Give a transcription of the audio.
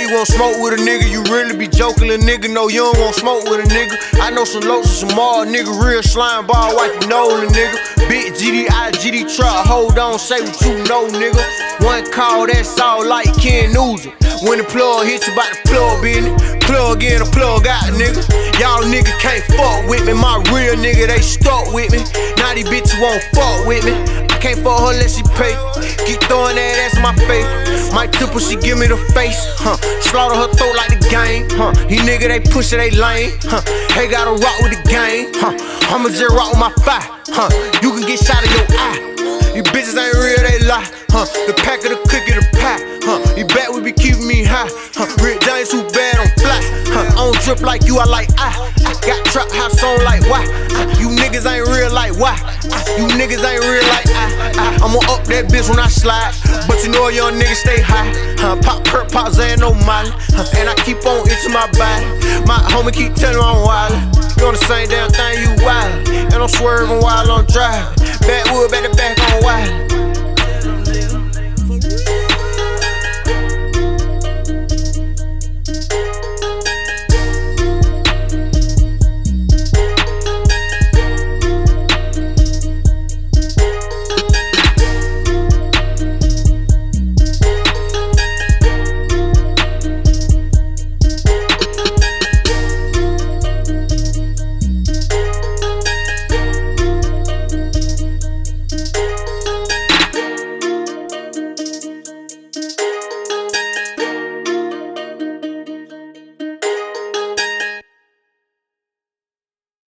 You won't smoke with a nigga, you really be joking, little nigga. No, you don't want smoke with a nigga. I know some lows and some more, nigga. Real slime ball, wipe your nose, nigga. Big GDI, GD truck, hold on, say what you know, nigga. One call, that's all like Ken Nugent. When the plug hits you, bout the plug in it. Plug in, a plug out, nigga. Y'all nigga can't fuck with me. My real nigga, they stuck with me. Now these bitches won't fuck with me. I can't fuck her unless she pay. Keep throwing that ass in my face. My triple, she give me the face. Huh. Slaughter her throat like the game. Huh. These nigga, they push it, they lame. Huh. Hey, gotta rock with the game. Huh. I'ma just rock with my fire. Huh. You can get shot in your eye. These bitches ain't real, they lie. Huh. The pack of the cookie, the pie. Huh. These back we be keeping me high. Huh. Rick James too bad on fly. Huh. I don't drip like you, I like I. I got trap house on like why? Uh, you niggas ain't real like why? Uh, you niggas ain't real like I. I. I'ma up that bitch when I slide. But you know a young nigga stay high. Huh. Pop perk, pop Zan, no molly. Huh. And I keep on itching my body. My homie keep telling I'm wildin'. You on the same damn thing, you wild. And I'm swerving while I'm driving. Backwood, back to back on wild.